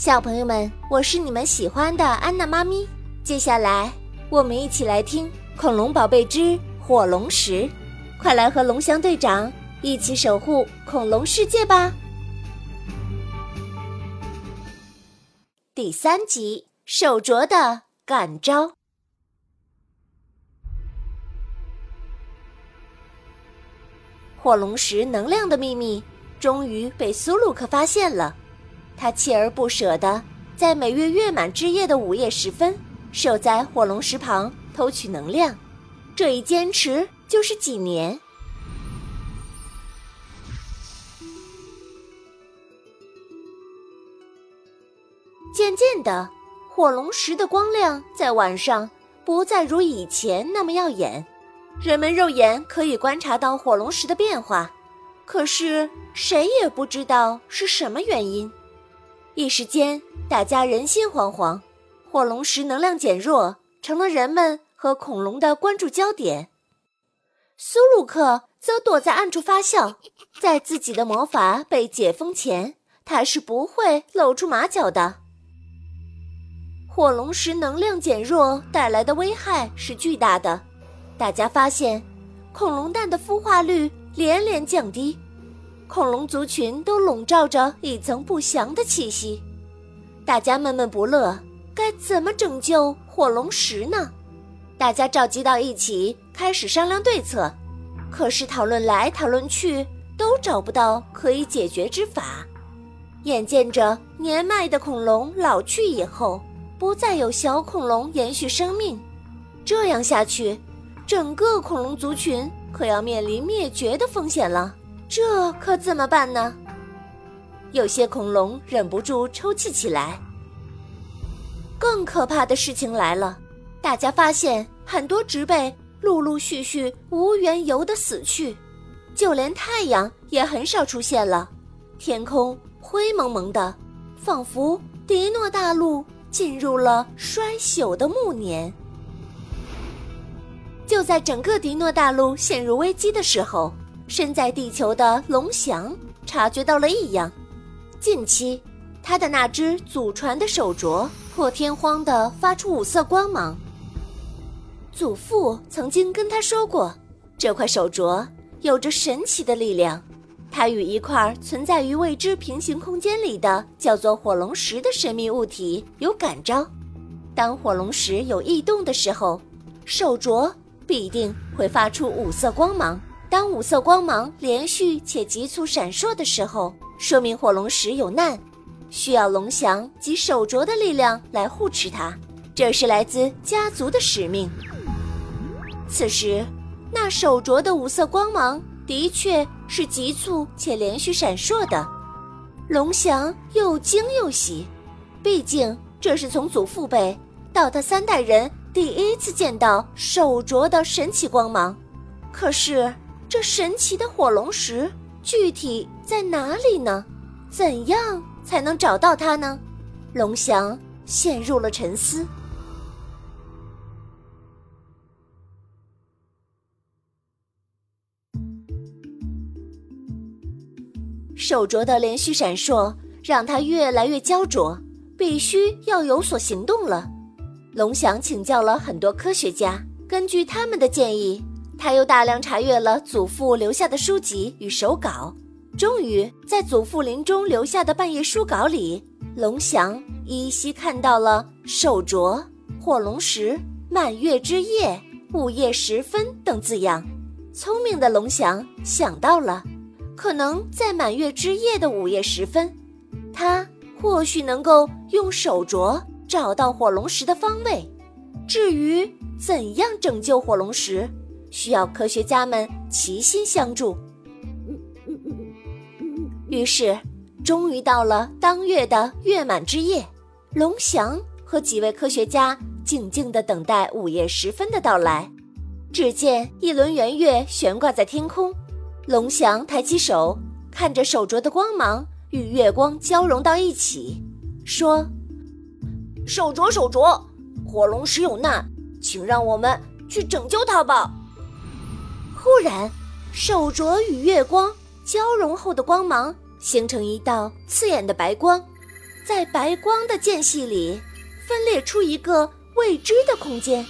小朋友们，我是你们喜欢的安娜妈咪。接下来，我们一起来听《恐龙宝贝之火龙石》，快来和龙翔队长一起守护恐龙世界吧！第三集：手镯的感召。火龙石能量的秘密终于被苏鲁克发现了，他锲而不舍地在每月月满之夜的午夜时分，守在火龙石旁偷取能量。这一坚持就是几年。渐渐的，火龙石的光亮在晚上不再如以前那么耀眼。人们肉眼可以观察到火龙石的变化，可是谁也不知道是什么原因。一时间，大家人心惶惶，火龙石能量减弱，成了人们和恐龙的关注焦点。苏鲁克则躲在暗处发笑，在自己的魔法被解封前，他是不会露出马脚的。火龙石能量减弱带来的危害是巨大的。大家发现，恐龙蛋的孵化率连连降低，恐龙族群都笼罩着一层不祥的气息。大家闷闷不乐，该怎么拯救火龙石呢？大家召集到一起，开始商量对策。可是讨论来讨论去，都找不到可以解决之法。眼见着年迈的恐龙老去以后，不再有小恐龙延续生命，这样下去。整个恐龙族群可要面临灭绝的风险了，这可怎么办呢？有些恐龙忍不住抽泣起来。更可怕的事情来了，大家发现很多植被陆陆续续无缘由的死去，就连太阳也很少出现了，天空灰蒙蒙的，仿佛迪诺大陆进入了衰朽的暮年。就在整个迪诺大陆陷入危机的时候，身在地球的龙翔察觉到了异样。近期，他的那只祖传的手镯破天荒地发出五色光芒。祖父曾经跟他说过，这块手镯有着神奇的力量，它与一块存在于未知平行空间里的叫做火龙石的神秘物体有感召。当火龙石有异动的时候，手镯。必定会发出五色光芒。当五色光芒连续且急促闪烁的时候，说明火龙石有难，需要龙翔及手镯的力量来护持它。这是来自家族的使命。此时，那手镯的五色光芒的确是急促且连续闪烁的。龙翔又惊又喜，毕竟这是从祖父辈到他三代人。第一次见到手镯的神奇光芒，可是这神奇的火龙石具体在哪里呢？怎样才能找到它呢？龙翔陷入了沉思。手镯的连续闪烁让他越来越焦灼，必须要有所行动了。龙翔请教了很多科学家，根据他们的建议，他又大量查阅了祖父留下的书籍与手稿。终于，在祖父临终留下的半页书稿里，龙翔依稀看到了“手镯”“火龙石”“满月之夜”“午夜时分”等字样。聪明的龙翔想到了，可能在满月之夜的午夜时分，他或许能够用手镯。找到火龙石的方位，至于怎样拯救火龙石，需要科学家们齐心相助。于是，终于到了当月的月满之夜，龙翔和几位科学家静静地等待午夜时分的到来。只见一轮圆月悬挂在天空，龙翔抬起手，看着手镯的光芒与月光交融到一起，说。手镯，手镯，火龙石有难，请让我们去拯救它吧。忽然，手镯与月光交融后的光芒形成一道刺眼的白光，在白光的间隙里，分裂出一个未知的空间。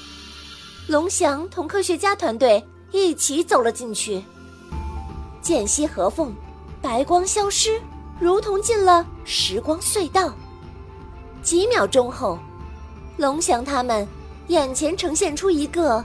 龙翔同科学家团队一起走了进去。间隙合缝，白光消失，如同进了时光隧道。几秒钟后，龙翔他们眼前呈现出一个